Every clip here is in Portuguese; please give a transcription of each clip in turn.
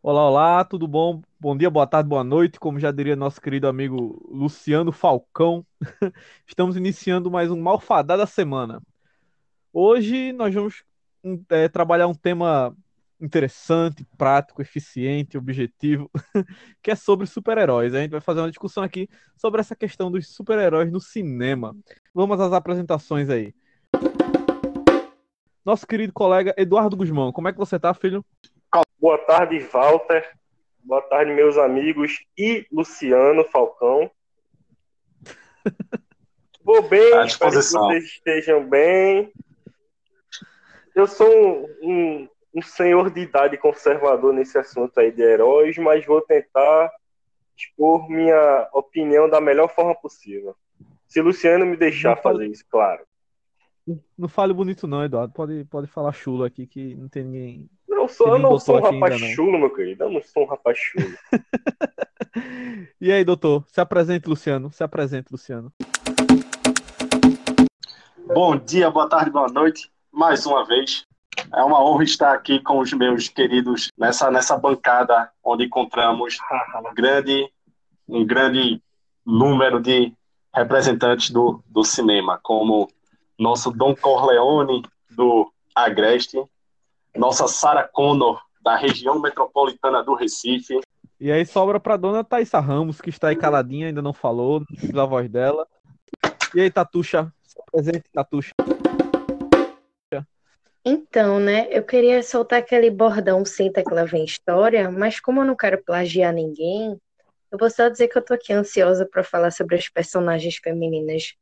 Olá, olá, tudo bom? Bom dia, boa tarde, boa noite, como já diria nosso querido amigo Luciano Falcão. Estamos iniciando mais um Malfadada Semana. Hoje nós vamos um, é, trabalhar um tema interessante, prático, eficiente, objetivo, que é sobre super-heróis. A gente vai fazer uma discussão aqui sobre essa questão dos super-heróis no cinema. Vamos às apresentações aí. Nosso querido colega Eduardo Guzmão, como é que você tá, filho? Boa tarde, Walter. Boa tarde, meus amigos e Luciano Falcão. Vou bem, À espero que vocês estejam bem. Eu sou um, um- um senhor de idade conservador nesse assunto aí de heróis, mas vou tentar expor minha opinião da melhor forma possível. Se Luciano me deixar Não fazer isso, claro. Não fale bonito não, Eduardo. Pode, pode falar chulo aqui que não tem ninguém. Eu, sou, Ele eu não não sou um rapaz ainda, chulo, meu querido. Eu não sou um rapaz chulo. E aí, doutor? Se apresente, Luciano. Se apresente, Luciano. Bom dia, boa tarde, boa noite, mais uma vez. É uma honra estar aqui com os meus queridos nessa, nessa bancada onde encontramos um grande, um grande número de representantes do, do cinema, como nosso Dom Corleone do Agreste, nossa Sarah Connor da região metropolitana do Recife, E aí sobra pra dona Thaisa Ramos, que está aí caladinha, ainda não falou, não fiz a voz dela. E aí, Tatuxa? Se apresente, Tatuxa. Então, né, eu queria soltar aquele bordão senta que lá vem história, mas como eu não quero plagiar ninguém, eu vou só dizer que eu tô aqui ansiosa para falar sobre as personagens femininas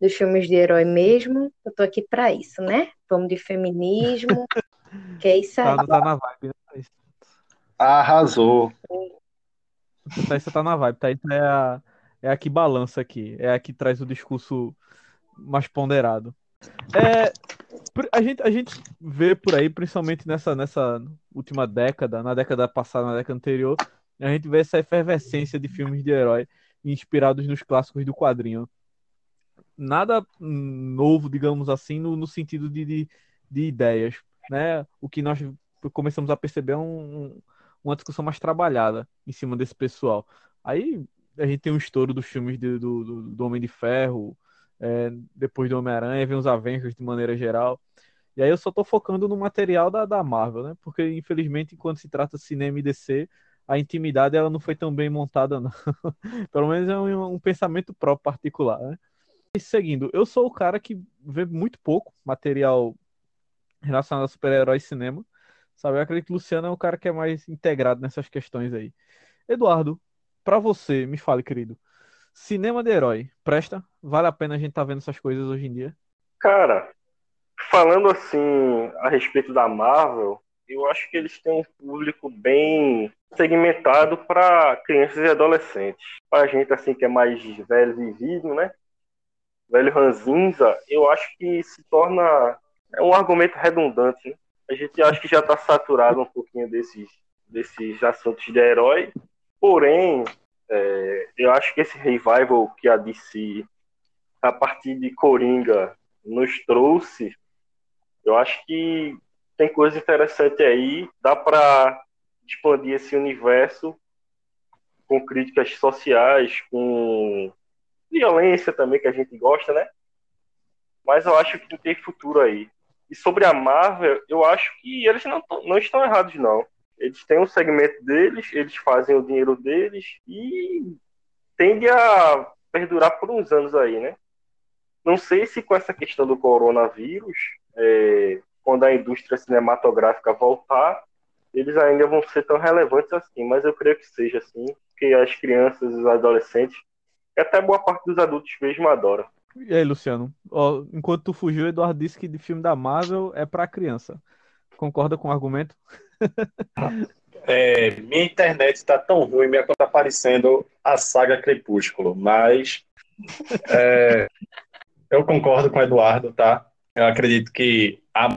dos filmes de herói mesmo. Eu tô aqui para isso, né? Vamos de feminismo, que é isso aí. Tá, tá na vibe, né, Thaís? arrasou. Thaís tá na vibe. Thaís é a, é a que balança aqui. É a que traz o discurso mais ponderado. É, a gente, a gente vê por aí, principalmente nessa, nessa última década, na década passada, na década anterior, a gente vê essa efervescência de filmes de herói inspirados nos clássicos do quadrinho. Nada novo, digamos assim, no, no sentido de, de, de ideias, né? O que nós começamos a perceber é um, um- uma discussão mais trabalhada em cima desse pessoal. Aí a gente tem um estouro dos filmes de- do, do, do Homem de Ferro, é, depois do Homem-Aranha, vem os Avengers de maneira geral. E aí eu só tô focando no material da, da Marvel, né? Porque, infelizmente, quando se trata de cinema e DC, a intimidade ela não foi tão bem montada, não. Pelo menos é um, um pensamento próprio particular, né? E seguindo, eu sou o cara que vê muito pouco material relacionado a super-heróis e cinema. Sabe? Eu acredito que o Luciano é o cara que é mais integrado nessas questões aí. Eduardo, pra você, me fale, querido. Cinema de herói, presta? Vale a pena a gente tá vendo essas coisas hoje em dia? Cara, falando assim a respeito da Marvel, eu acho que eles têm um público bem segmentado para crianças e adolescentes. Para gente assim que é mais velho vivido, né? Velho ranzinza, eu acho que se torna é um argumento redundante. né? A gente acha que já está saturado um pouquinho desses desses assuntos de herói. Porém, é, eu acho que esse revival que a DC a partir de Coringa nos trouxe, eu acho que tem coisa interessante aí, dá para expandir esse universo com críticas sociais, com violência também que a gente gosta, né? Mas eu acho que tem futuro aí. E sobre a Marvel, eu acho que eles não, não estão errados, não. Eles têm um segmento deles, eles fazem o dinheiro deles e tende a perdurar por uns anos aí, né? Não sei se com essa questão do coronavírus, é, quando a indústria cinematográfica voltar, eles ainda vão ser tão relevantes assim, mas eu creio que seja assim, porque as crianças, os adolescentes, e até boa parte dos adultos mesmo adoram. E aí, Luciano? Ó, enquanto tu fugiu, Eduardo disse que de filme da Marvel é pra criança. Concorda com o argumento? É, minha internet está tão ruim, minha conta tá aparecendo a saga Crepúsculo, mas é, eu concordo com o Eduardo, tá? Eu acredito que a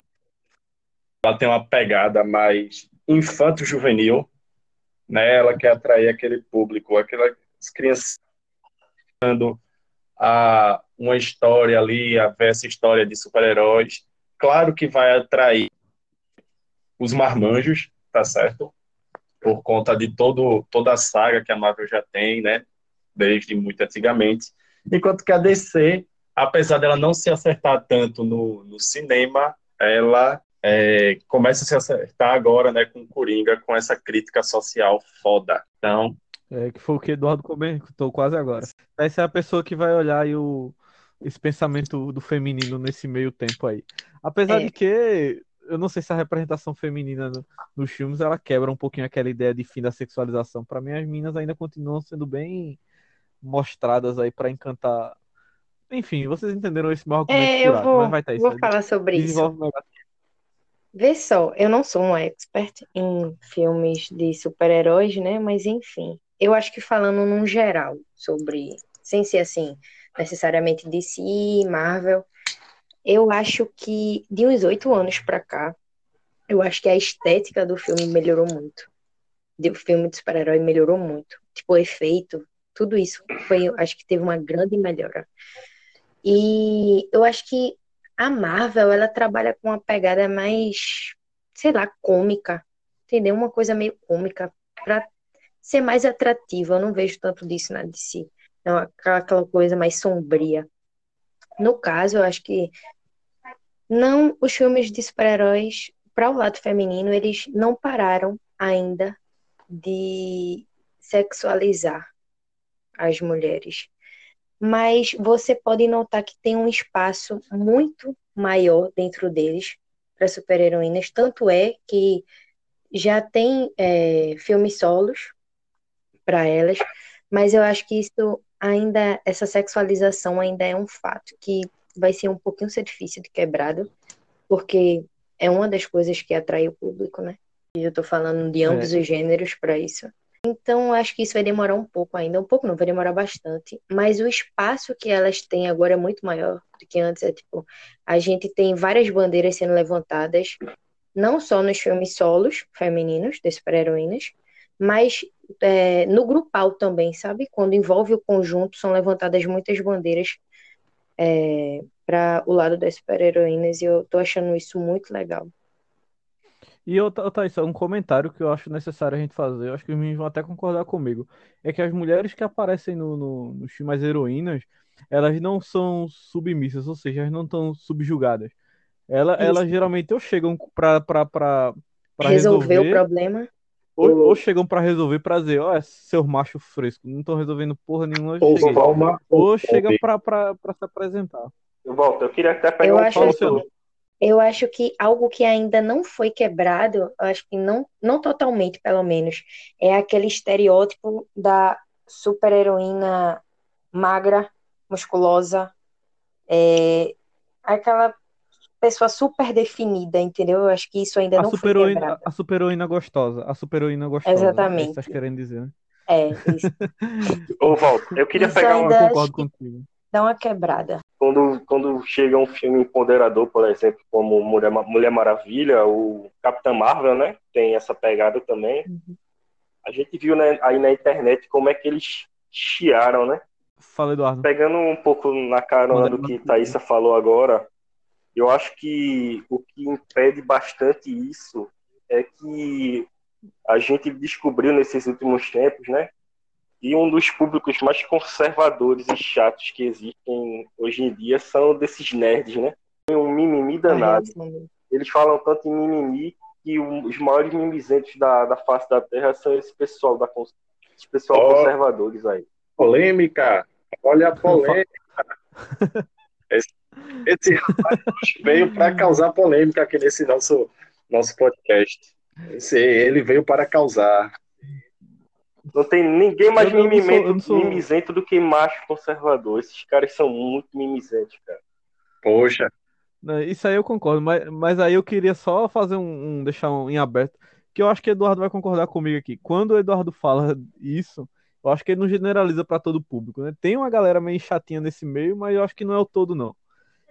ela tem uma pegada mais infanto-juvenil, né? Ela quer atrair aquele público, aquelas crianças a uma história ali, a ver essa história de super-heróis. Claro que vai atrair os marmanjos, tá certo? por conta de todo, toda a saga que a Marvel já tem, né? Desde muito antigamente. Enquanto que a DC, apesar dela não se acertar tanto no, no cinema, ela é, começa a se acertar agora, né, com Coringa, com essa crítica social foda. Então. É, que foi o que Eduardo comentou quase agora. Essa é a pessoa que vai olhar aí o, esse pensamento do feminino nesse meio tempo aí. Apesar é. de que eu não sei se a representação feminina no, nos filmes ela quebra um pouquinho aquela ideia de fim da sexualização. Para mim, as minas ainda continuam sendo bem mostradas aí para encantar. Enfim, vocês entenderam esse meu argumento é, eu vou, vai estar vou falar sobre isso. Vê só, eu não sou um expert em filmes de super-heróis, né? Mas enfim, eu acho que falando num geral sobre, sem ser assim, necessariamente DC, Marvel, eu acho que de uns oito anos para cá, eu acho que a estética do filme melhorou muito. O filme de super-herói melhorou muito. Tipo, o efeito, tudo isso foi, acho que teve uma grande melhora. E eu acho que a Marvel, ela trabalha com uma pegada mais, sei lá, cômica, entendeu? Uma coisa meio cômica para ser mais atrativa. Eu não vejo tanto disso na DC. É aquela coisa mais sombria. No caso, eu acho que não os filmes de super-heróis para o lado feminino eles não pararam ainda de sexualizar as mulheres. Mas você pode notar que tem um espaço muito maior dentro deles para super-heroínas. Tanto é que já tem é, filmes solos para elas. Mas eu acho que isso ainda essa sexualização ainda é um fato que vai ser um pouquinho ser difícil de quebrado, porque é uma das coisas que atrai o público, né? E eu tô falando de ambos é. os gêneros para isso. Então, acho que isso vai demorar um pouco ainda. Um pouco não, vai demorar bastante. Mas o espaço que elas têm agora é muito maior do que antes. É tipo, a gente tem várias bandeiras sendo levantadas, não só nos filmes solos femininos, de super-heroínas, mas é, no grupal também, sabe? Quando envolve o conjunto, são levantadas muitas bandeiras é, para o lado das super-heroínas e eu tô achando isso muito legal. E outra, Thaís, um comentário que eu acho necessário a gente fazer, eu acho que os meninos vão até concordar comigo, é que as mulheres que aparecem no, no, nos filmes heroínas, elas não são submissas, ou seja, elas não estão subjugadas. Ela, elas geralmente ou chegam para resolver, resolver o problema, ou, ou chegam para resolver pra dizer, ó, oh, seus machos frescos, não estão resolvendo porra nenhuma. Ou, uma, ou chega pra, pra, pra se apresentar. Eu volto, eu queria até pegar eu um acho, Eu acho que algo que ainda não foi quebrado, eu acho que não, não totalmente, pelo menos, é aquele estereótipo da super-heroína magra, musculosa, é, aquela pessoa super definida, entendeu? Eu acho que isso ainda a não super foi quebrado. A super-heroína gostosa. A super-heroína gostosa. Exatamente. É isso que querendo dizer, né? É, isso. Ô, Walter, eu queria isso pegar uma... Concordo contigo. Dá uma quebrada. Quando, quando chega um filme empoderador, por exemplo, como Mulher, Mulher Maravilha, o Capitã Marvel, né? Tem essa pegada também. Uhum. A gente viu né, aí na internet como é que eles chiaram, né? Fala, Eduardo. Pegando um pouco na carona do que Thaisa falou agora, eu acho que o que impede bastante isso é que a gente descobriu nesses últimos tempos, né? E um dos públicos mais conservadores e chatos que existem hoje em dia são desses nerds, né? Tem um mimimi danado. Eles falam tanto em mimimi que os maiores mimizentos da, da face da Terra são esse pessoal, da, esse pessoal oh, conservadores aí. Polêmica! Olha a polêmica! esse esse veio para causar polêmica aqui nesse nosso, nosso podcast. Esse, ele veio para causar. Não tem ninguém mais mimimento, sou... mimizento do que macho conservador. Esses caras são muito mimizentos, cara. Poxa. Isso aí eu concordo, mas, mas aí eu queria só fazer um, um deixar um em aberto, que eu acho que o Eduardo vai concordar comigo aqui. Quando o Eduardo fala isso, eu acho que ele não generaliza para todo o público, né? Tem uma galera meio chatinha nesse meio, mas eu acho que não é o todo, não.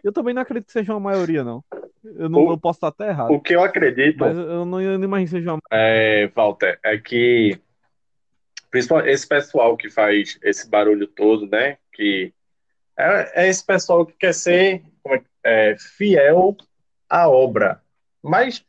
Eu também não acredito que seja uma maioria, não. Eu não o, eu posso estar até errado. O que eu acredito. Mas eu não, eu não imagino que seja uma É, Walter, é que. Principalmente esse pessoal que faz esse barulho todo, né? Que é, é esse pessoal que quer ser é, fiel à obra. Mas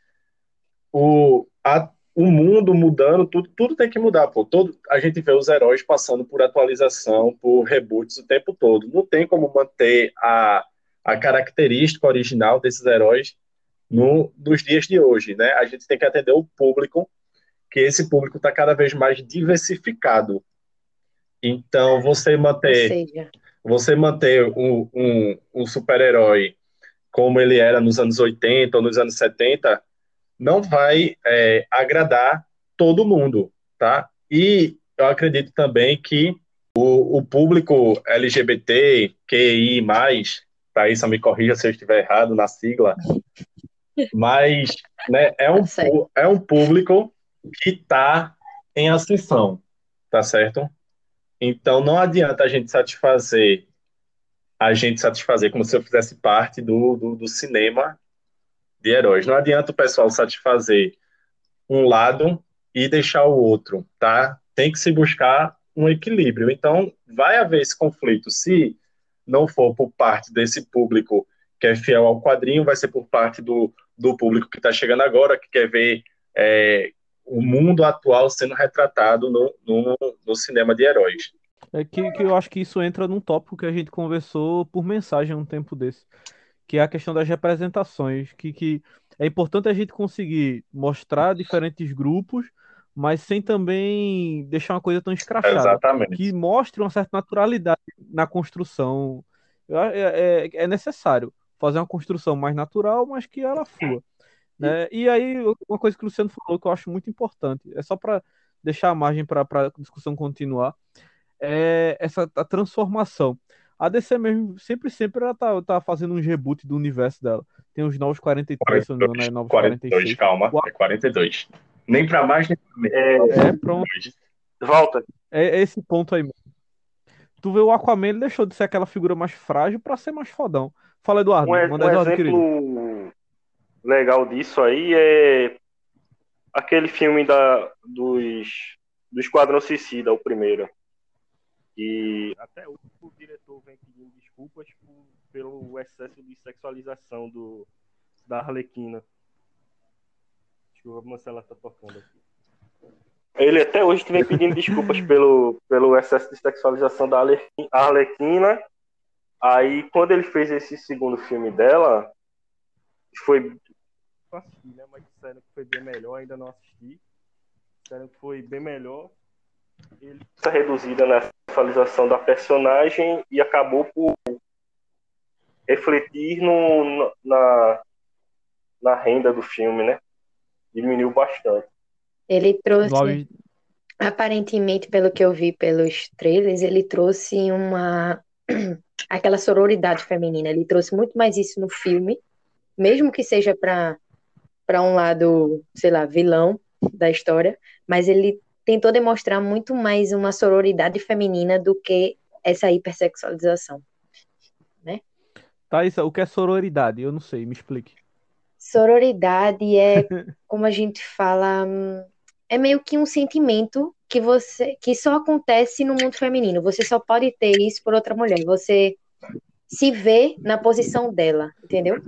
o, a, o mundo mudando, tudo, tudo tem que mudar, pô. Todo, a gente vê os heróis passando por atualização, por reboots o tempo todo. Não tem como manter a, a característica original desses heróis no, nos dias de hoje, né? A gente tem que atender o público, que esse público está cada vez mais diversificado. Então, você manter, você manter um, um, um super-herói como ele era nos anos 80 ou nos anos 70 não vai é, agradar todo mundo, tá? E eu acredito também que o, o público LGBT, QI+, Thaisa me corrija se eu estiver errado na sigla, mas né, é, um, tá é um público que está em ascensão, tá certo? Então não adianta a gente satisfazer a gente satisfazer como se eu fizesse parte do, do, do cinema de heróis. Não adianta o pessoal satisfazer um lado e deixar o outro, tá? Tem que se buscar um equilíbrio. Então, vai haver esse conflito. Se não for por parte desse público que é fiel ao quadrinho, vai ser por parte do, do público que está chegando agora, que quer ver é, o mundo atual sendo retratado no, no, no cinema de heróis. É que, que eu acho que isso entra num tópico que a gente conversou por mensagem um tempo desse que é a questão das representações, que, que é importante a gente conseguir mostrar diferentes grupos, mas sem também deixar uma coisa tão escrachada. Exatamente. Que mostre uma certa naturalidade na construção. É, é, é necessário fazer uma construção mais natural, mas que ela flua. Né? E aí, uma coisa que o Luciano falou que eu acho muito importante, é só para deixar a margem para a discussão continuar, é essa a transformação. A DC mesmo, sempre, sempre ela tá, tá fazendo um reboot do universo dela. Tem os novos 43, 42, não, né? Novos 42, 46. calma, é 42. Nem pra mais, nem pra menos. É, é pronto. Volta. É, é, esse ponto aí. Tu vê o Aquaman, ele deixou de ser aquela figura mais frágil pra ser mais fodão. Fala, Eduardo. Um, manda um Eduardo, exemplo querido. legal disso aí é aquele filme da, dos, do Esquadrão Suicida, o primeiro. E até hoje o diretor vem pedindo desculpas por, pelo excesso de sexualização do, da Arlequina. Deixa eu ver se ela tá tocando aqui. Ele até hoje vem pedindo desculpas pelo, pelo excesso de sexualização da Arlequina. Aí, quando ele fez esse segundo filme dela, foi. Assisti, né? Mas disseram que foi bem melhor, ainda não assisti. Disseram que foi bem melhor. Ele está reduzida na sexualização da personagem e acabou por refletir no, na, na renda do filme, né? Diminuiu bastante. Ele trouxe, aparentemente, pelo que eu vi pelos trailers, ele trouxe uma aquela sororidade feminina. Ele trouxe muito mais isso no filme, mesmo que seja para para um lado, sei lá, vilão da história, mas ele tentou demonstrar muito mais uma sororidade feminina do que essa hipersexualização. Né? Thaís, o que é sororidade? Eu não sei, me explique. Sororidade é, como a gente fala, é meio que um sentimento que você que só acontece no mundo feminino. Você só pode ter isso por outra mulher. Você se vê na posição dela, entendeu?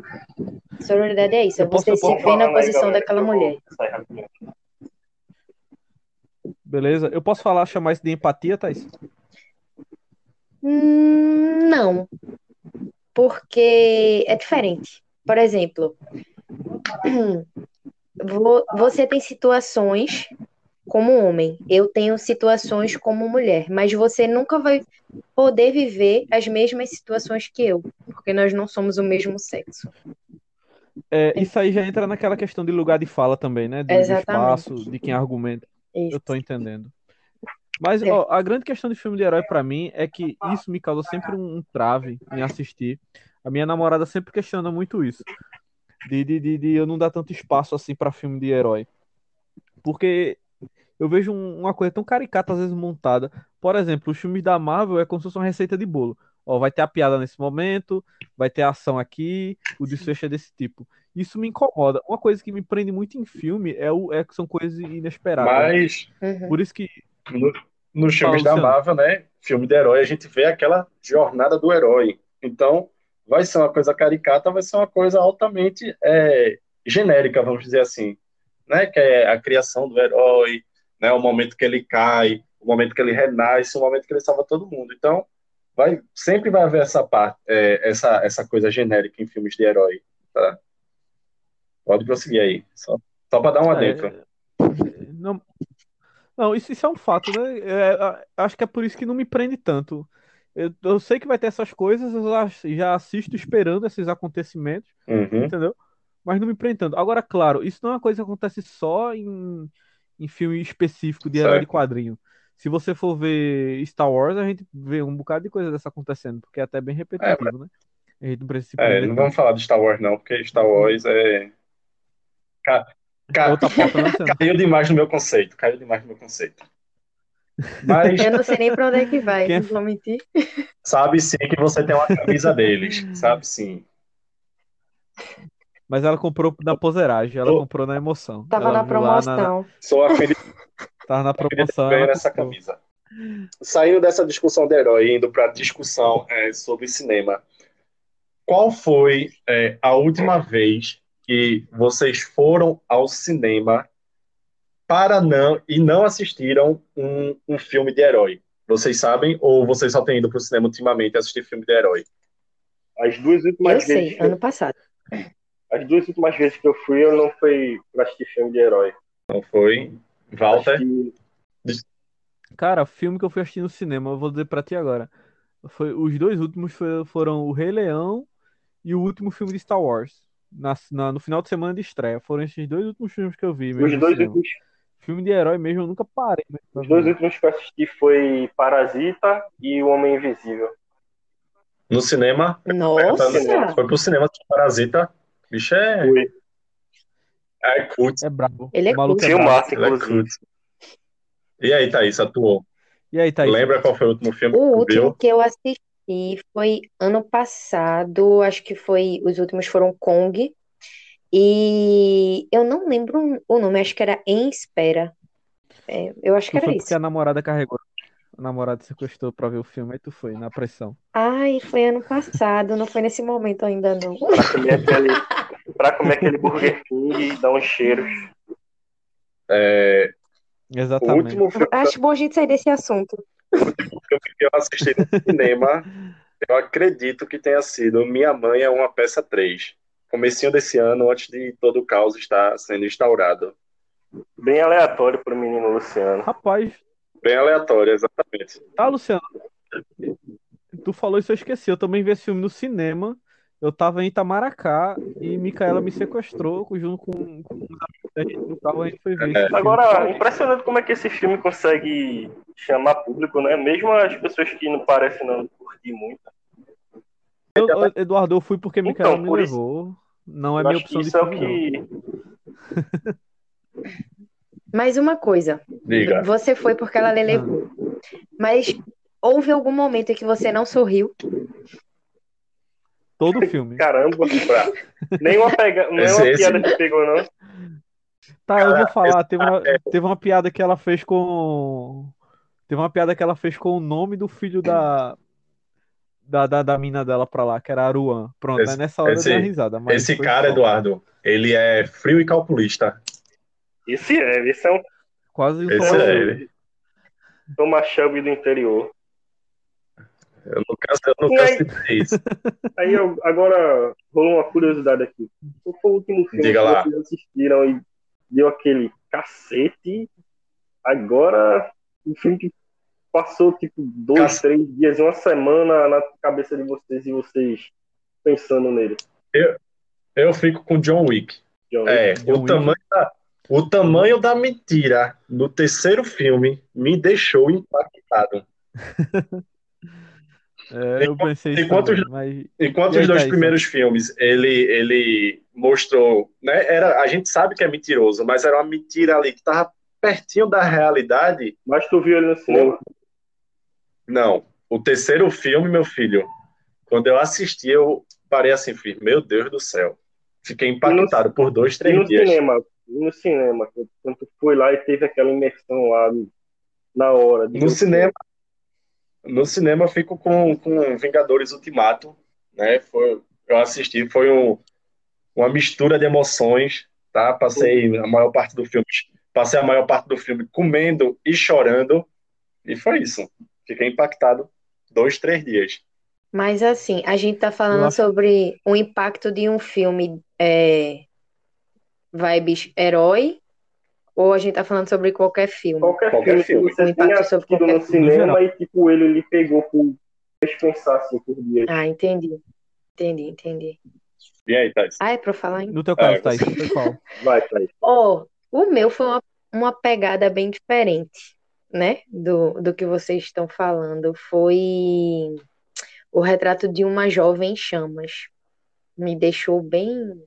Sororidade é isso, é você se ver na posição daquela mulher. Beleza? Eu posso falar, chamar isso de empatia, Thais? Hum, não. Porque é diferente. Por exemplo, você tem situações como homem, eu tenho situações como mulher, mas você nunca vai poder viver as mesmas situações que eu, porque nós não somos o mesmo sexo. É, isso aí já entra naquela questão de lugar de fala também, né? Do, do espaço, de quem argumenta. Isso. Eu tô entendendo. Mas é. ó, a grande questão de filme de herói para mim é que isso me causou sempre um, trave em assistir. A minha namorada sempre questiona muito isso. De, de, de, de eu não dar tanto espaço assim para filme de herói. Porque eu vejo um, uma coisa tão caricata, às vezes montada. Por exemplo, os filmes da Marvel é como se fosse uma receita de bolo. Ó, vai ter a piada nesse momento, vai ter a ação aqui, o desfecho é desse tipo. Isso me incomoda. Uma coisa que me prende muito em filme é, o, é que são coisas inesperadas. Mas. Uhum. Por isso que. No, nos filmes da Marvel, né? Filme de herói, a gente vê aquela jornada do herói. Então, vai ser uma coisa caricata, vai ser uma coisa altamente é, genérica, vamos dizer assim. né? Que é a criação do herói, né? O momento que ele cai, o momento que ele renasce, o momento que ele salva todo mundo. Então, vai, sempre vai haver essa parte, é, essa, essa coisa genérica em filmes de herói, tá? Pode prosseguir aí, só, só para dar um adentro. É, não, não isso, isso é um fato, né? É, acho que é por isso que não me prende tanto. Eu, eu sei que vai ter essas coisas, eu já assisto esperando esses acontecimentos, Uhum. entendeu? Mas não me prende tanto. Agora, claro, isso não é uma coisa que acontece só em, em filme específico de herói de quadrinho. Se você for ver Star Wars, a gente vê um bocado de coisa dessa acontecendo, porque é até bem repetitivo, né? A gente não precisa É, não vamos falar de Star Wars, não, porque Star Wars é. Ca- ca- É outra pauta, né? Caiu demais no meu conceito, caiu demais no meu conceito. Mas Eu não sei nem pra onde é que vai, Quem não vou mentir. sabe sim que você tem uma camisa deles, sabe sim. Mas ela comprou na poseragem, ela comprou na emoção. Tava Ela na viu lá promoção. Sou a filha Tava na promoção. nessa comprou. camisa. Saindo dessa discussão de herói, indo para a discussão é, sobre cinema, qual foi é, a última vez que vocês foram ao cinema para não e não assistiram um, um filme de herói? Vocês sabem ou vocês só têm ido para o cinema ultimamente assistir filme de herói? As duas últimas Eu sei, vezes que eu- ano passado. as duas últimas vezes que eu fui, eu não fui pra assistir filme de herói. Não foi? Walter? Assisti- Cara, filme que eu fui assistir no cinema, eu vou dizer pra ti agora. Foi, os dois últimos foi- foram O Rei Leão e o último filme de Star Wars. Na, na- no final de semana de estreia. Foram esses dois últimos filmes que eu vi mesmo Os dois, últimos, Filme de herói mesmo, eu nunca parei. os dois últimos que eu assisti foi Parasita e O Homem Invisível. No cinema? Nossa! Foi pro cinema assistir Parasita? Bicho é. Foi. É cult. É brabo. Ele é Sim, é o brabo. Márcio, Ele é cult. E aí, Thaís, atuou? E aí, Thaís? Lembra qual foi o último filme O que último que eu assisti foi ano passado, acho que foi, os últimos foram Kong, e eu não lembro o nome, acho que era Em Espera. É, eu acho que era foi isso. porque a namorada carregou. A namorada sequestrou pra ver o filme, aí tu foi, na pressão. Ai, foi ano passado, não foi nesse momento ainda não. Pra comer aquele, pra comer aquele Burger King e dar uns cheiros. É, o Exatamente. último filme Acho bom a gente sair desse assunto. que eu assisti no cinema, eu acredito que tenha sido Minha Mãe é uma Peça 3. Comecinho desse ano, antes de todo o caos estar sendo instaurado. Bem aleatório pro menino Luciano. Rapaz, Bem aleatório, exatamente. Ah, Luciano, tu falou isso, eu esqueci. Eu também vi esse filme no cinema. Eu tava em Itamaracá e Micaela me sequestrou junto com, com uns amigos da gente no carro. A gente foi ver. Agora, impressionante como é que esse filme consegue chamar público, né? Mesmo as pessoas que não parecem não curtir muito. Eu- eu- Eduardo, eu fui porque Micaela Então, me isso- levou. Não é minha opção de é o filme, não. que. Mais uma coisa, Diga. você foi porque ela lhe levou, mas houve algum momento em que você não sorriu? Todo filme. Caramba, pra... nenhuma, pega... nenhuma Esse- piada que pegou, não. Tá, eu vou falar. Teve uma, teve uma piada que ela fez com. Teve uma piada que ela fez com o nome do filho da. Da, da, da mina dela pra lá, que era Aruan. Pronto, Esse- aí nessa hora esse- eu dei uma risada. Mas Esse cara, só. Eduardo, ele é frio e calculista. Esse é, esse é um Quase o Esse é ele. Thomas Shelby do interior. Eu nunca, eu nunca citei isso. Aí eu, agora rolou uma curiosidade aqui. Qual foi o último filme Diga que lá. vocês assistiram e deu aquele cacete? Agora, um filme que passou tipo dois, Cac- três dias, uma semana na cabeça de vocês e vocês pensando nele. Eu fico com John Wick. John É, John o Wick. tamanho da, o tamanho da mentira no terceiro filme me deixou impactado. É, eu pensei isso enquanto também, os- mas Enquanto os dois primeiros filmes ele, ele mostrou, né? Era, a gente sabe que é mentiroso, mas era uma mentira ali que estava pertinho da realidade. Mas tu viu ele no cinema? Não. O terceiro filme, meu filho, quando eu assisti, eu parei assim, fiz, meu Deus do céu. Fiquei impactado por dois, três no dias. cinema, no cinema, quando foi lá e teve aquela imersão lá na hora. No ver cinema, no cinema eu fico com, com Vingadores Ultimato, né? Foi, eu assisti, foi um, uma mistura de emoções, tá? Passei a maior parte do filme, passei a maior parte do filme comendo e chorando, e foi isso. Fiquei impactado dois, três dias. Mas assim, a gente tá falando acho- sobre o impacto de um filme é, vibes herói, ou a gente tá falando sobre qualquer filme? Qualquer, Qualquer filme, filme. Um impacto sobre qualquer no filme, no cinema e tipo, ele lhe pegou por pensar assim por dias. Ah, entendi. Entendi, entendi. E aí, Thais? Ah, é pra falar em No teu caso, É, foi qual? Vai, Thaís. Ó, o meu foi uma, uma pegada bem diferente, né? Do, do que vocês estão falando. Foi o retrato de uma jovem em chamas. Me deixou bem.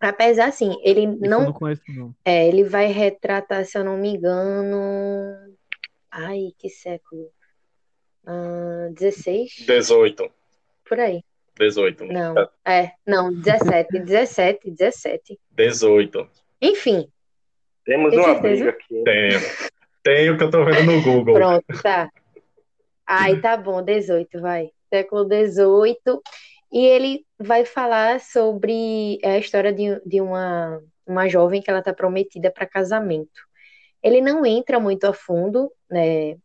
Apesar, assim, ele Isso eu não. não conheço, não. É, ele vai retratar, se eu não me engano. Ai, que século? Ah, 16? 18. Por aí. 18. Não. É, não, 17, 17, 17. 18. Enfim, Temos Tem uma certeza? briga aqui. hein? Tenho. Que eu tô vendo no Google. Pronto, tá. Aí tá bom, 18, vai. Século 18. E ele vai falar sobre a história de, de uma, uma jovem que ela tá prometida para casamento. Ele não entra muito a fundo, né,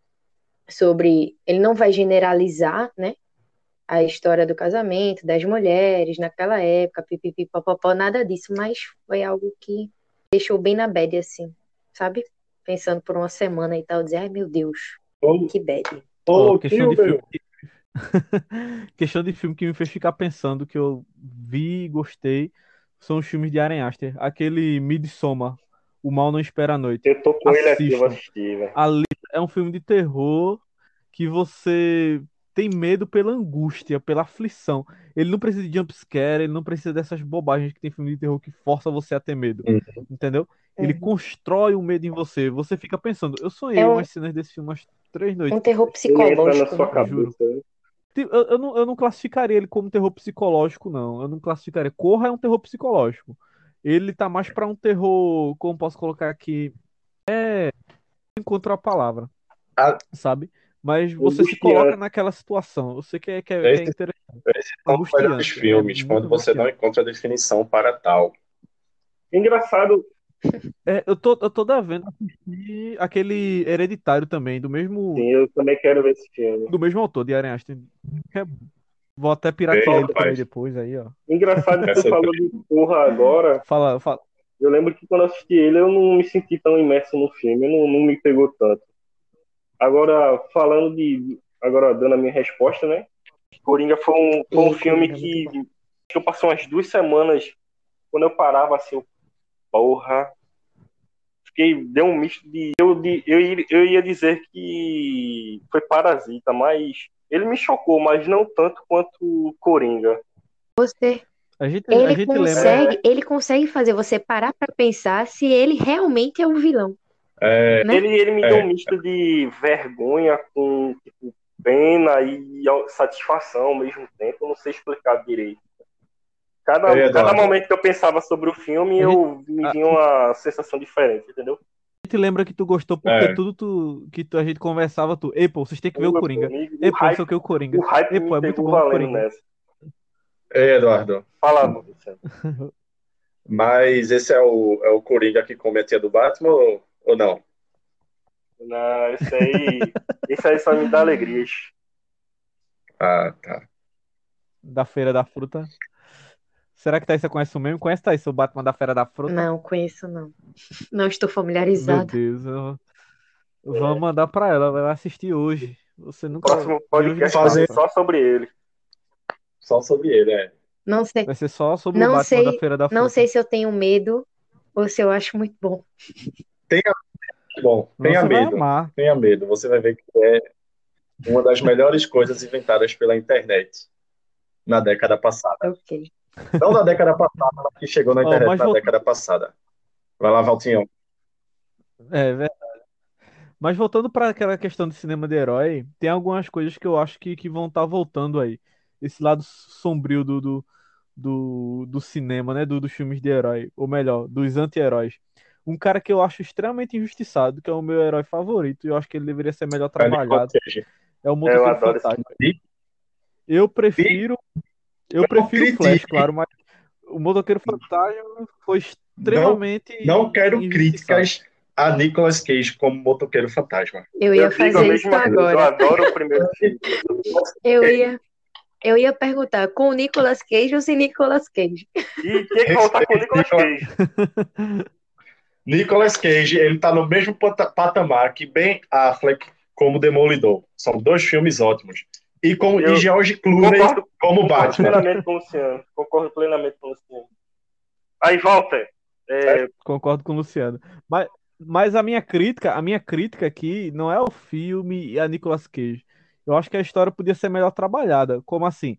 sobre. Ele não vai generalizar, né, a história do casamento, das mulheres naquela época, pipipi, popopó, nada disso, mas foi algo que deixou bem na bad, assim, sabe? Pensando por uma semana e tal, dizer, ai meu Deus, Ô, que bad. Ó, ô, questão de filme. que- questão de filme que me fez ficar pensando que eu vi e gostei são os filmes de Ari Aster. Aquele Midsommar, O Mal Não Espera a Noite. Eu tô com ele aqui, eu vou Assistam. assistir, velho. Ali é um filme de terror que você tem medo pela angústia, pela aflição. Ele não precisa de jumpscare, ele não precisa dessas bobagens que tem filme de terror que força você a ter medo. Uhum. Entendeu? Ele Uhum. constrói um medo em você. Você fica pensando, eu sonhei É um- umas cenas desse filme umas três noites. Um terror Ele entra na psicológico. sua né? cabeça. né? Tipo, Eu, eu não, eu não classificaria ele como terror psicológico, não. Eu não classificaria. Corra é um terror psicológico. Ele tá mais pra um terror, como posso colocar aqui? É. Encontro a palavra. Ah. Sabe? Mas você se coloca naquela situação. Eu sei que é, que é, que é Esse- interessante. Esses são os melhores Angustiante, filmes, é quando você não encontra definição para tal. Engraçado, É, eu tô, eu tô devendo assistir aquele Hereditário também, do mesmo, sim, eu também quero ver esse filme. do mesmo autor, de. Que é- Vou até piratear ele depois aí, ó. Engraçado que é falou de porra agora. Fala, fala. Eu lembro que quando eu assisti ele, eu não me senti tão imerso no filme, não, não me pegou tanto. Agora, falando de. Agora, dando a minha resposta, né? Coringa foi um, foi um filme Coringa, que, que eu passei umas duas semanas. Quando eu parava assim, eu, porra. Fiquei, deu um misto de eu, de. eu, ia- eu ia dizer que foi Parasita, mas ele me chocou, mas não tanto quanto Coringa. Você, A gente, a ele gente lembra. consegue, ele consegue fazer você parar pra pensar se ele realmente é o vilão. É, Né? Ele, ele me É. deu um misto de vergonha com tipo, pena e satisfação ao mesmo tempo. Eu não sei explicar direito. Cada, É, cada momento que eu pensava sobre o filme, A eu me vinha uma sensação diferente, entendeu? A gente lembra que tu gostou porque É. tudo tu, que tu, a gente conversava, tu. Ei, pô, vocês têm que ver o Coringa. Comigo, Ei, o pô, não sei hype, o que o Coringa. o hype Ei, pô, é muito bom o valendo Coringa. nessa. é, Eduardo. Fala. Mas esse é o, é o Coringa que come a tia do Batman ou, ou não? Não, esse aí, esse aí só me dá alegrias. Ah, tá. Da Feira da Fruta. Será que Thaís conhece o mesmo? Conhece, Thaís, o Batman da Feira da Fruta? Não, conheço não. Não estou Meu familiarizada. Deus, eu... vamos mandar pra ela, ela vai assistir hoje. Você O nunca próximo podcast passa. só sobre ele. Só sobre ele, é. Não sei, Vai ser só sobre o Não Batman sei- da Feira da Fruta. não sei se eu tenho medo ou se eu acho muito bom. Bom, tenha Você vai medo. Tenha medo. Você vai ver que é uma das melhores coisas inventadas pela internet na década passada. Ok. Não na década passada, mas que chegou na internet mas na voltando- década passada. Vai lá, Valtinho. É verdade. Mas voltando para aquela questão de cinema de herói, tem algumas coisas que eu acho que, que vão estar voltando aí. Esse lado sombrio do, do, do, do cinema, né? Do, dos filmes de herói. Ou melhor, dos anti-heróis. Um cara que eu acho extremamente injustiçado, que é o meu herói favorito, e eu acho que ele deveria ser melhor trabalhado, é o Motoqueiro adoro esse Fantasma. Eu prefiro. Eu Eu prefiro o. Flash, claro, mas o Motoqueiro Fantasma foi extremamente. Não quero injustiçado. críticas a Nicolas Cage como motoqueiro fantasma. Eu ia a fazer isso coisa, Eu agora. adoro o primeiro filme. Eu ia, eu ia perguntar, com o Nicolas Cage ou sem Nicolas Cage? E tinha que voltar com o Nicolas Cage. Nicolas Cage, ele tá no mesmo pata- patamar que Ben Affleck como Demolidor. São dois filmes ótimos. E com Eu e George Clooney Concordo, como concordo Batman. plenamente com o Luciano. Concordo plenamente com o Luciano. Aí, Walter, é, Concordo com o Luciano. Mas, mas a minha crítica, a minha crítica aqui não é o filme e a Nicolas Cage. Eu acho que a história podia ser melhor trabalhada. Como assim?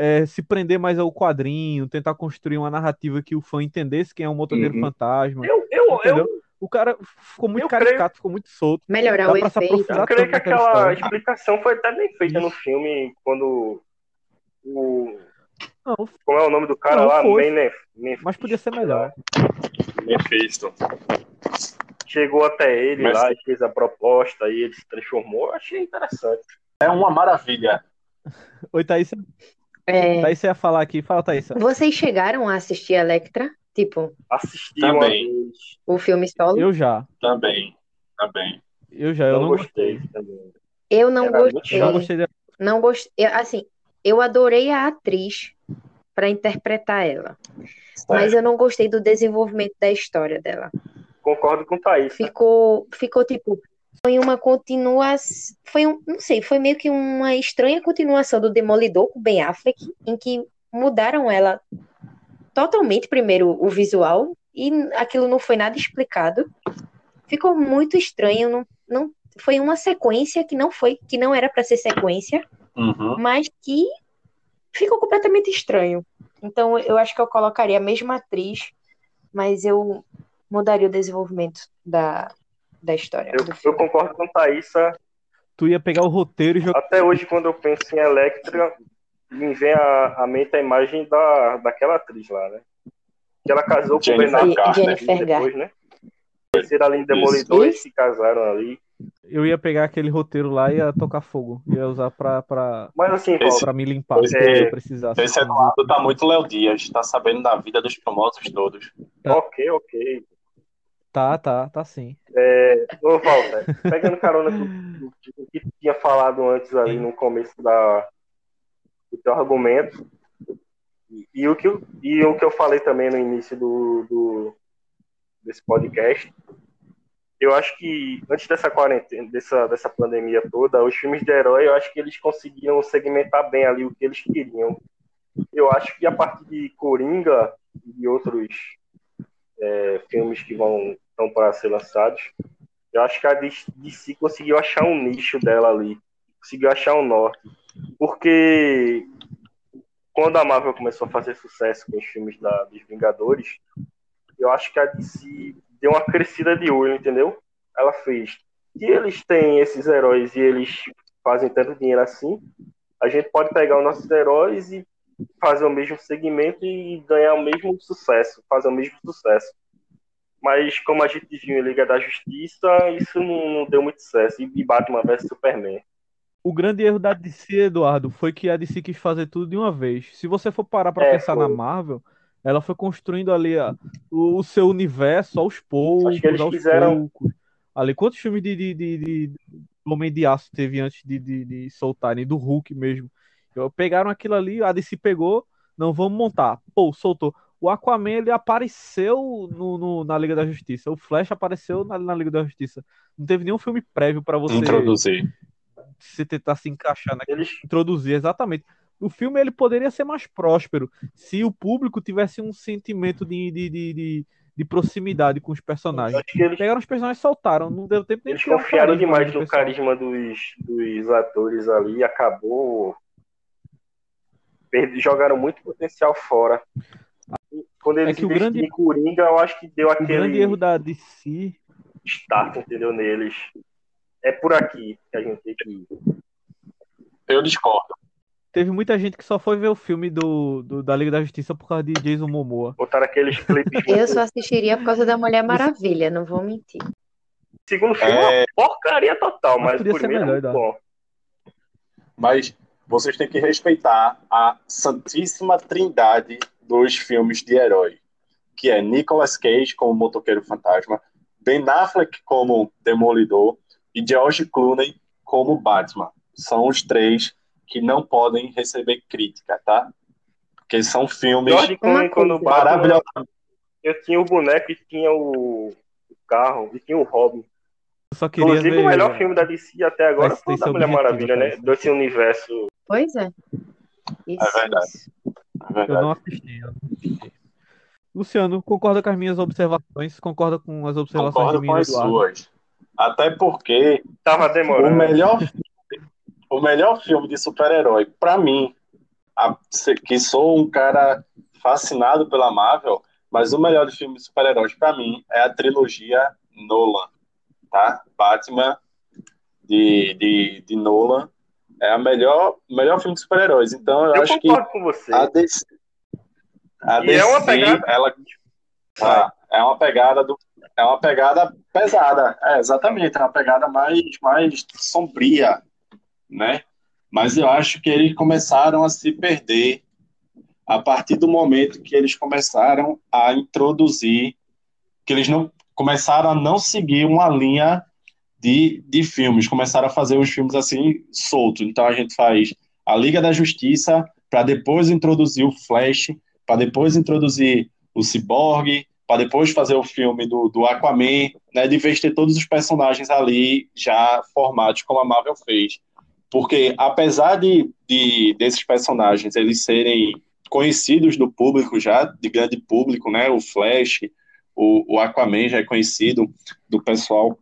É, se prender mais ao quadrinho, tentar construir uma narrativa que o fã entendesse quem é um motoqueiro Uhum. fantasma. eu, eu, eu, O cara ficou muito Eu caricato, ficou muito solto. Melhorar Dá o efeito. eu creio que aquela história. explicação foi até bem feita Isso. no filme, quando o... Não, Como é o nome do cara Não, lá? Menef- mas podia ser melhor. Mephisto. Chegou até ele Mas- lá e fez a proposta e ele se transformou. Eu achei interessante. É uma maravilha. Oi, Thaís. É, Thaís, você ia falar aqui. Fala, Thaís. vocês chegaram a assistir Electra? Tipo, Assisti Também. o filme solo? Eu já. Também. Também. Eu já, eu não, não gostei gostei. também. Eu não Era gostei. Não gostei de... Não gostei. Assim, eu adorei a atriz para interpretar ela, mas eu não gostei do desenvolvimento da história dela. Concordo com o Thaís. Ficou, ficou tipo, foi uma continuação, foi um, não sei, foi meio que uma estranha continuação do Demolidor com Ben Affleck, em que mudaram ela totalmente, primeiro o visual, e aquilo não foi nada explicado. Ficou muito estranho, não, não foi uma sequência que não foi, que não era para ser sequência, Uhum. mas que ficou completamente estranho. Então eu acho que eu colocaria a mesma atriz, mas eu mudaria o desenvolvimento da, da história. Eu, eu concordo com Thaísa. Tu ia pegar o roteiro e jogar. Até hoje, quando eu penso em Electra, me vem à, à mente a imagem da, daquela atriz lá, né? Que ela casou com o Jennifer Ben Affleck Garner. Jennifer depois, né? Terceira ali em Demolidor, eles se casaram ali. Eu ia pegar aquele roteiro lá e ia tocar fogo. Ia usar pra, pra, Mas assim, Esse- pra me limpar Esse- se eu precisasse. Esse Eduardo tá muito Léo Dias, tá sabendo da vida dos famosos todos. ok, ok. Tá, tá, tá sim. Ô, Walter, pegando carona do, que tu tinha falado antes ali no começo da, do teu argumento, e, e o que eu, e o que eu falei também no início do, do- desse podcast, eu acho que antes dessa quarentena, dessa, dessa pandemia toda, os filmes de herói, eu acho que eles conseguiram segmentar bem ali o que eles queriam. Eu acho que a partir de Coringa e outros é, filmes que vão estão para ser lançados, eu acho que a DC conseguiu achar um nicho dela ali, conseguiu achar um norte, porque quando a Marvel começou a fazer sucesso com os filmes da, dos Vingadores, eu acho que a DC deu uma crescida de olho, entendeu? Ela fez. Se eles têm esses heróis e eles fazem tanto dinheiro assim, a gente pode pegar os nossos heróis e fazer o mesmo segmento e ganhar o mesmo sucesso, fazer o mesmo sucesso. Mas como a gente viu em Liga da Justiça, isso não, não deu muito sucesso. E Batman vs Superman. O grande erro da DC, Eduardo, foi que a DC quis fazer tudo de uma vez. Se você for parar pra É, pensar foi. na Marvel, ela foi construindo ali a- o, o seu universo aos poucos, Acho que eles aos fizeram- poucos. Ali, quantos filmes de, de, de, de- Homem de Aço teve antes de, de, de soltarem, do Hulk mesmo? Eu- Pegaram aquilo ali, a DC pegou, não vamos montar. Pô, soltou. O Aquaman, ele apareceu no, no- na Liga da Justiça. O Flash apareceu na, na Liga da Justiça. Não teve nenhum filme prévio pra você Introduzir. se tentar se encaixar naquilo, Eles, introduzir exatamente. O filme ele poderia ser mais próspero se o público tivesse um sentimento de, de, de, de, de proximidade com os personagens. eles, Pegaram os personagens e soltaram, não deu tempo nem eles confiaram demais do no carisma dos, dos atores ali e acabou. Perdi- Jogaram muito potencial fora. Quando eles É que o investiram grande- em Coringa, eu acho que deu O grande aquele erro da DC start, entendeu? Neles. É por aqui que a gente tem que ir. Eu discordo. teve muita gente que só foi ver o filme do, do- da Liga da Justiça por causa de Jason Momoa. Botaram aqueles clipes Eu só assistiria por causa da Mulher Maravilha, não vou mentir. Segundo filme, É. uma porcaria total, Mas mas, o primeiro melhor, é muito bom. Mas vocês têm que respeitar a santíssima trindade dos filmes de herói, que é Nicolas Cage como Motoqueiro Fantasma, Ben Affleck como Demolidor e George Clooney como Batman. São os três que não podem receber crítica, tá? Porque são filmes George Clooney, quando Batman, maravilhosos. eu tinha o boneco e tinha o, carro e tinha o Robin. Eu só queria Inclusive, ver... o melhor filme da DC até agora foi da Mulher Maravilha, né? parece. Desse universo. Pois é. Isso, É verdade. isso. É Eu verdade. não assisti, eu não assisti. Luciano, concorda com as minhas observações? Concorda com as observações Concordo de com mim, as Eduardo? suas. Até porque Tava o demorando. melhor, o melhor filme de super-herói, pra mim, a- que sou um cara fascinado pela Marvel, mas o melhor filme de super-heróis pra mim é a trilogia Nolan, tá? Batman de, de, de Nolan é a melhor melhor filme de super-heróis. Então eu, Eu acho que concordo com você. a DC, a E é uma DC, pegada- ela ah, é uma pegada do é uma pegada pesada, é exatamente, é uma pegada mais mais sombria, né? Mas eu acho que eles começaram a se perder a partir do momento que eles começaram a introduzir, que eles não começaram a não seguir uma linha de, de filmes, começaram a fazer os filmes assim soltos. Então a gente faz a Liga da Justiça para depois introduzir o Flash, para depois introduzir o Cyborg, para depois fazer o filme do, do Aquaman, né, de vez ter todos os personagens ali já formados como a Marvel fez. Porque apesar de, de desses personagens eles serem conhecidos do público já, de grande público, né, o Flash, o, o Aquaman já é conhecido do pessoal,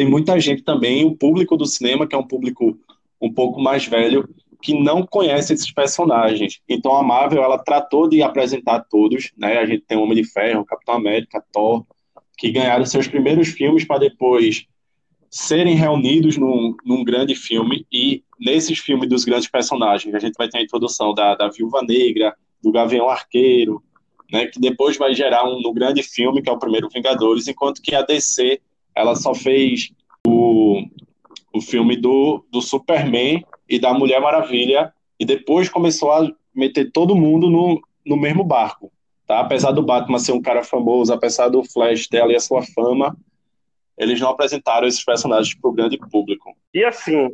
tem muita gente também, o público do cinema, que é um público um pouco mais velho, que não conhece esses personagens. Então a Marvel ela tratou de apresentar todos, né? A gente tem o Homem de Ferro, Capitão América, Thor, que ganharam seus primeiros filmes para depois serem reunidos num, num grande filme e nesses filmes dos grandes personagens a gente vai ter a introdução da, da Viúva Negra, do Gavião Arqueiro, né? Que depois vai gerar um no grande filme que é o primeiro Vingadores, enquanto que a DC ela só fez o, o filme do, do Superman e da Mulher Maravilha e depois começou a meter todo mundo no, no mesmo barco. Tá? Apesar do Batman ser um cara famoso, apesar do Flash ter ali a sua fama, eles não apresentaram esses personagens para o grande público. E assim,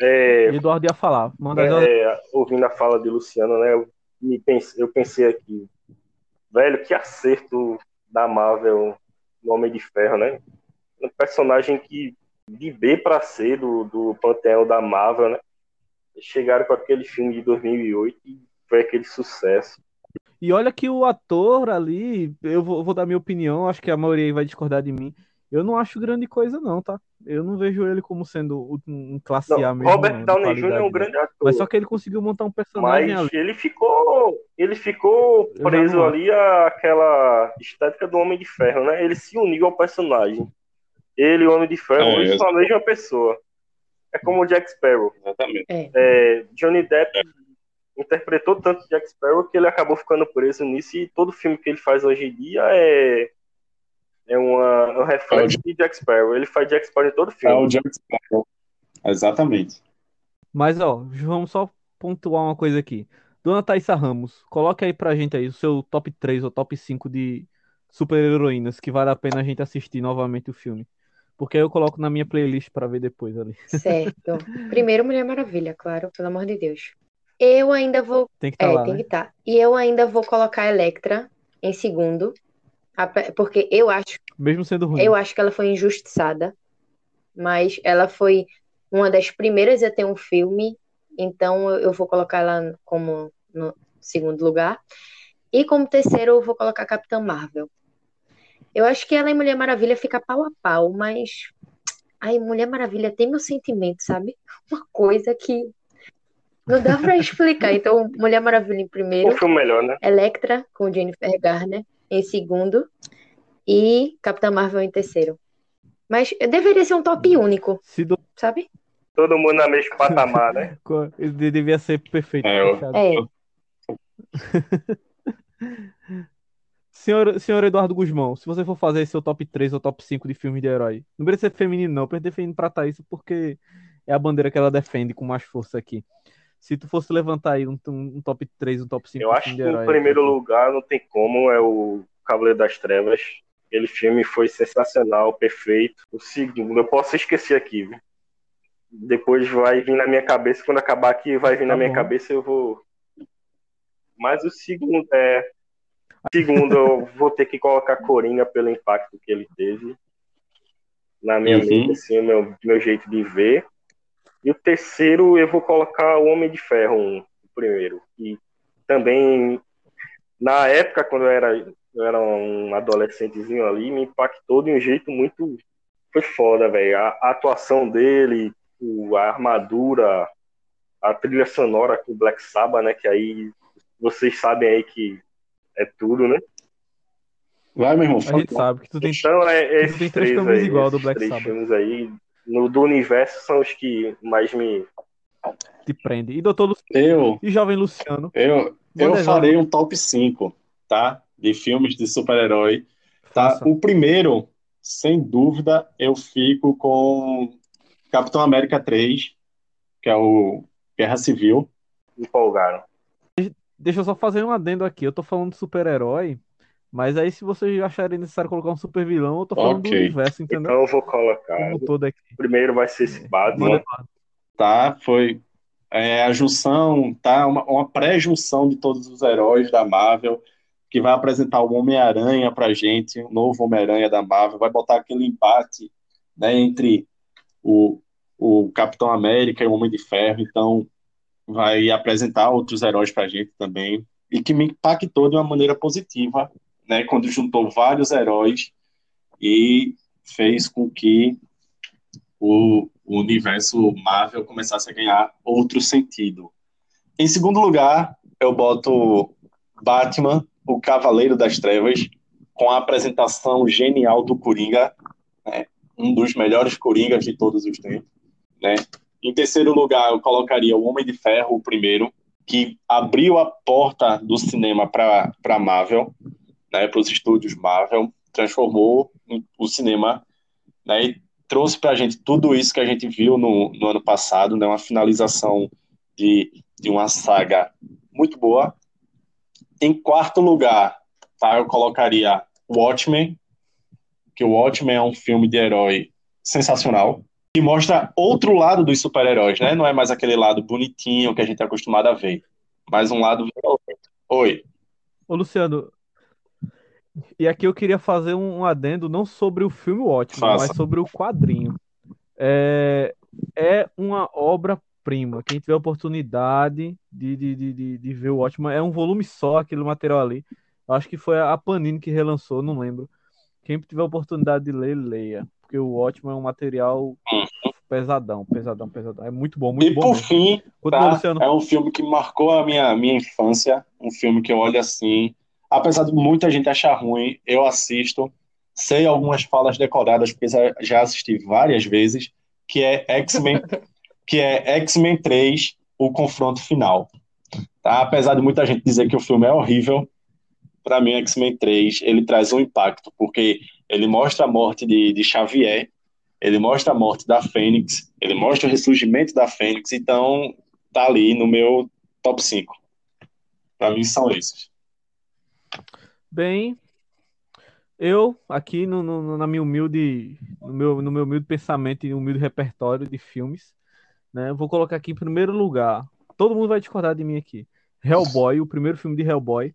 é, Eduardo ia falar. Manda é, ouvindo a fala de Luciano, né? Eu, me pense, eu pensei aqui, velho, que acerto da Marvel no Homem de Ferro, né? Um personagem que de B para C do, do panteão da Marvel, né? Chegaram com aquele filme de 2008 e foi aquele sucesso. E olha que o ator ali, eu vou, vou dar minha opinião, acho que a maioria vai discordar de mim. Eu não acho grande coisa, não, tá? Eu não vejo ele como sendo um classe Não, A mesmo. Robert Downey Jr. é um não. grande ator. Mas só que ele conseguiu montar um personagem Mas ali. ele ficou, ele ficou preso ali àquela estética do Homem de Ferro, né? Ele se uniu ao personagem. Ele e o Homem de Ferro É, são a mesma pessoa. É como o Jack Sparrow. Exatamente. É, Johnny Depp interpretou tanto Jack Sparrow que ele acabou ficando preso nisso e todo filme que ele faz hoje em dia é é uma, é um reflexo de Jack Sparrow. Ele faz Jack Sparrow em todo É filme. o Jack Sparrow. Exatamente. Mas, ó, vamos só pontuar uma coisa aqui. Dona Thaisa Ramos, coloque aí pra gente aí o seu top 3 ou top 5 de super-heroínas que vale a pena a gente assistir novamente o filme. Porque aí eu coloco na minha playlist pra ver depois ali. Certo. Primeiro Mulher Maravilha, claro, pelo amor de Deus. Eu ainda vou. Tem que estar É, lá, tem né? que estar. E eu ainda vou colocar Electra em segundo, porque eu acho, Mesmo sendo ruim. eu acho que ela foi injustiçada, mas ela foi uma das primeiras a ter um filme, então eu vou colocar ela como no segundo lugar. E como terceiro, eu vou colocar Capitã Marvel. Eu acho que ela e Mulher Maravilha fica pau a pau, mas. Ai, Mulher Maravilha tem meu sentimento, sabe? Uma coisa que não dá pra explicar. Então, Mulher Maravilha em primeiro. Um filme melhor, né? Electra, com Jennifer Garner, em segundo. E Capitã Marvel em terceiro. Mas deveria ser um top único, Se do... sabe? Todo mundo na mesma patamar, né? Ele devia ser perfeito. É, eu-. É. Senhor, senhor Eduardo Guzmão, se você for fazer seu top 3 ou top 5 de filmes de herói, não precisa ser feminino, não, precisa defender pra Thaís, porque é a bandeira que ela defende com mais força aqui. Se tu fosse levantar aí um, um, top 3, um top 5 Eu acho que em primeiro lugar não tem como, é o Cavaleiro das Trevas. Aquele filme foi sensacional, perfeito. O segundo, eu posso esquecer aqui, viu? Depois vai vir na minha cabeça, quando acabar aqui, vai vir tá na minha cabeça, eu vou. Mas o segundo é. Segundo, eu vou ter que colocar Coringa pelo impacto que ele teve na minha uhum. mente, assim, meu, meu jeito de ver. E o terceiro eu vou colocar o Homem de Ferro, um, o primeiro. E também, na época, quando eu era, eu era um adolescentezinho ali, me impactou de um jeito muito. Foi foda, velho. A, a, atuação dele, o, a armadura, a trilha sonora com o Black Sabbath, né? Que aí vocês sabem aí que é tudo, né? Vai, meu irmão. A gente sabe que tu tem, então, é, tu tem três filmes igual do Black três Sabbath. filmes aí no, do universo são os que mais me te prende. E doutor Luciano eu, e jovem Luciano. Eu, eu farei um top 5, tá? De filmes de super-herói. Tá? O primeiro, sem dúvida, eu fico com Capitão América 3, que é o Guerra Civil. Empolgaram. Deixa eu só fazer um adendo aqui. Eu tô falando de super-herói, mas aí se vocês acharem necessário colocar um super vilão, eu tô falando okay. do universo, entendeu? Então eu vou colocar. todo aqui. Primeiro vai ser esse Batman. Tá, foi é, a junção, tá? Uma, uma pré-junção de todos os heróis da Marvel, que vai apresentar o Homem-Aranha pra gente, o novo Homem-Aranha da Marvel, vai botar aquele empate né, entre o, o Capitão América e o Homem de Ferro, então vai apresentar outros heróis pra gente também, e que me impactou de uma maneira positiva, né, quando juntou vários heróis e fez com que o, o universo Marvel começasse a ganhar outro sentido. Em segundo lugar, eu boto Batman, o Cavaleiro das Trevas, com a apresentação genial do Coringa, né, um dos melhores Coringas de todos os tempos. Né. Em terceiro lugar, eu colocaria o Homem de Ferro, o primeiro, que abriu a porta do cinema para a Marvel, né, para os estúdios Marvel, transformou o cinema né, e trouxe para a gente tudo isso que a gente viu no, no ano passado, né, uma finalização de, de uma saga muito boa. Em quarto lugar, tá, eu colocaria Watchmen, que o Watchmen é um filme de herói sensacional, que mostra outro lado dos super-heróis, né? Não é mais aquele lado bonitinho que a gente é acostumado a ver, mas um lado Oi. Ô, Luciano, e aqui eu queria fazer um adendo não sobre o filme ótimo, mas sobre o quadrinho. É, é uma obra-prima. Quem tiver oportunidade de, de, de, de, ver o ótimo, é um volume só aquele material ali. Acho que foi a Panini que relançou, não lembro. Quem tiver oportunidade de ler, leia. Porque o ótimo é um material pesadão, pesadão, pesadão. É muito bom, muito e bom. E por fim, tá, é um filme que marcou a minha, minha infância. Um filme que eu olho assim apesar de muita gente achar ruim, eu assisto, sei algumas falas decoradas, porque já assisti várias vezes, que é X-Men, que é X-Men 3, o confronto final. Tá? Apesar de muita gente dizer que o filme é horrível, para mim X-Men 3, ele traz um impacto, porque ele mostra a morte de, de Xavier, ele mostra a morte da Fênix, ele mostra o ressurgimento da Fênix, então tá ali no meu top 5. Para mim são esses. Bem, eu aqui no, no, na minha humilde, no meu, no meu humilde pensamento e humilde repertório de filmes, né, vou colocar aqui em primeiro lugar. Todo mundo vai discordar de mim aqui. Hellboy, o primeiro filme de Hellboy,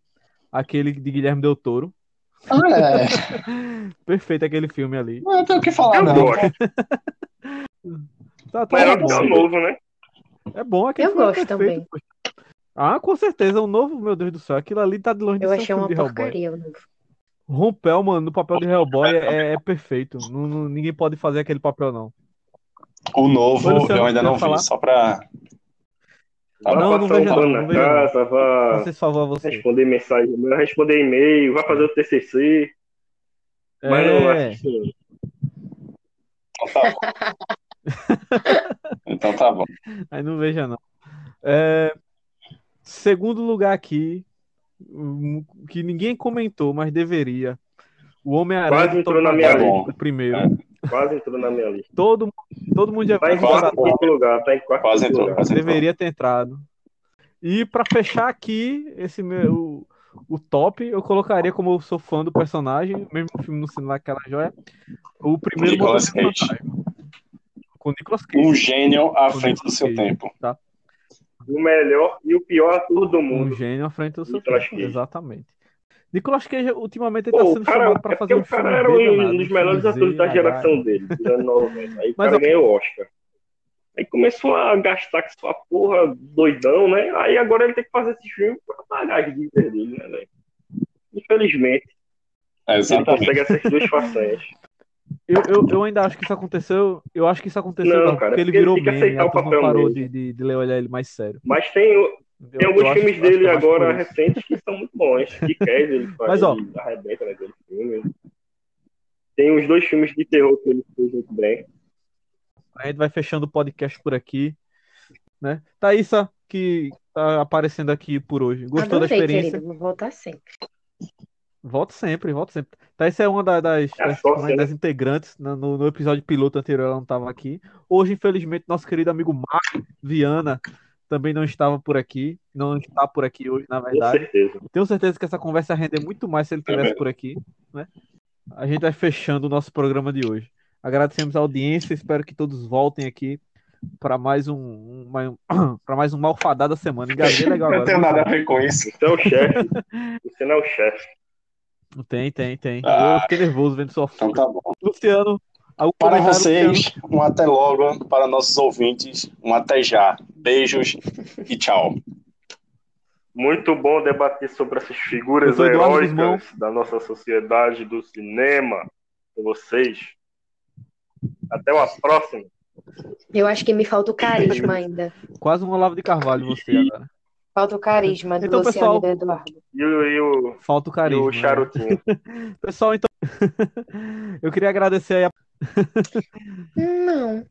aquele de Guilherme Del Toro. Ah, é. Perfeito aquele filme ali. Não tenho o que falar, eu não. tá, tá Melhor que o novo, né? É bom aquele eu filme gosto perfeito, também. Poxa. Ah, com certeza. O novo, meu Deus do céu. Aquilo ali tá de longe de Eu achei uma de porcaria o novo. Rompel, mano, no papel de Hellboy é, é perfeito. Não, não- ninguém pode fazer aquele papel, não. O novo eu ainda não falar? vi, só pra. Vai Não, não passar veja um pano não, na não não. casa, vai Não sei se favor você. responder mensagem, vai responder e-mail, vai fazer o TCC, mas não É, assiste. Então tá bom. então tá bom. aí não veja, não. É, segundo lugar aqui, um, que ninguém comentou, mas deveria. O Homem-Aranha Quase entrou na minha lista. o primeiro. Quase entrou na minha lista. Todo, todo mundo já Tá em viu Quase quarto lugar, tá em quarto Quase entrou, lugar. quase entrou. deveria ter entrado. E pra fechar aqui esse meu o top, eu colocaria como eu sou fã do personagem, mesmo o filme no cinema aquela joia, o primeiro Nicolas Cage. Com o Nicolas Cage. Um gênio à Com o frente do Nicolas seu Cage, tempo. Tá? O melhor e o pior ator do Um mundo. gênio à frente do seu Nicolas tempo. Cage. Exatamente. Nicolas Cage, ultimamente, ele tá sendo cara, chamado pra é fazer um o cara filme era um dos melhores filme atores da geração dele, dos anos 90. Aí o cara eu- ganhou o Oscar. Aí começou a gastar com sua porra doidão, né? Aí agora ele tem que fazer esse filme pra pagar as dívidas dele, né, velho? Infelizmente, ele Exatamente. consegue essas duas façanhas. Eu, eu, eu ainda acho que isso aconteceu. Eu acho que isso aconteceu Não, cara, porque ele porque ele virou que meme, o papel parou de, de, de olhar ele mais sério. Mas tem, Eu- tem alguns filmes acho que dele agora recentes que são muito bons. Cash, ele faz, Mas, ó. ele arrebenta naquele filme. Tem os dois filmes de terror que ele fez muito bem. A gente vai fechando o podcast por aqui. Né? Thaísa, que tá aparecendo aqui por hoje. Gostou da Adorei, experiência? querido. Vou voltar sempre. Volto sempre, volto sempre. Thaísa é uma da- das, É a das, sócia, das integrantes. No, no- no episódio piloto anterior ela não estava aqui. Hoje, infelizmente, nosso querido amigo Marco Viana também não estava por aqui. Não está por aqui hoje, na Com verdade. certeza. Tenho certeza que essa conversa ia render muito mais se ele estivesse mesmo. por aqui, né? A gente vai fechando o nosso programa de hoje. Agradecemos a audiência, espero que todos voltem aqui para mais um, um para mais um malfadada semana. Engasguei legal Não agora. tenho viu? nada a ver com isso. Você é o chefe. Você não é o chefe. Tem, tem, tem. Ah. Eu fiquei nervoso vendo sua Então foto. tá bom. Luciano, Para Luciano? vocês, um até logo. Para nossos ouvintes, um até já. Beijos e tchau. Muito bom debater sobre essas figuras heróicas da nossa sociedade do cinema com vocês. Até uma próxima. Eu acho que me falta o carisma ainda. Quase um Olavo de Carvalho você agora. Falta o carisma do Então, Luciano pessoal, e do Eduardo. E o, e o, Falta o e carisma. o né? charutinho. Pessoal, então eu queria agradecer aí a Não.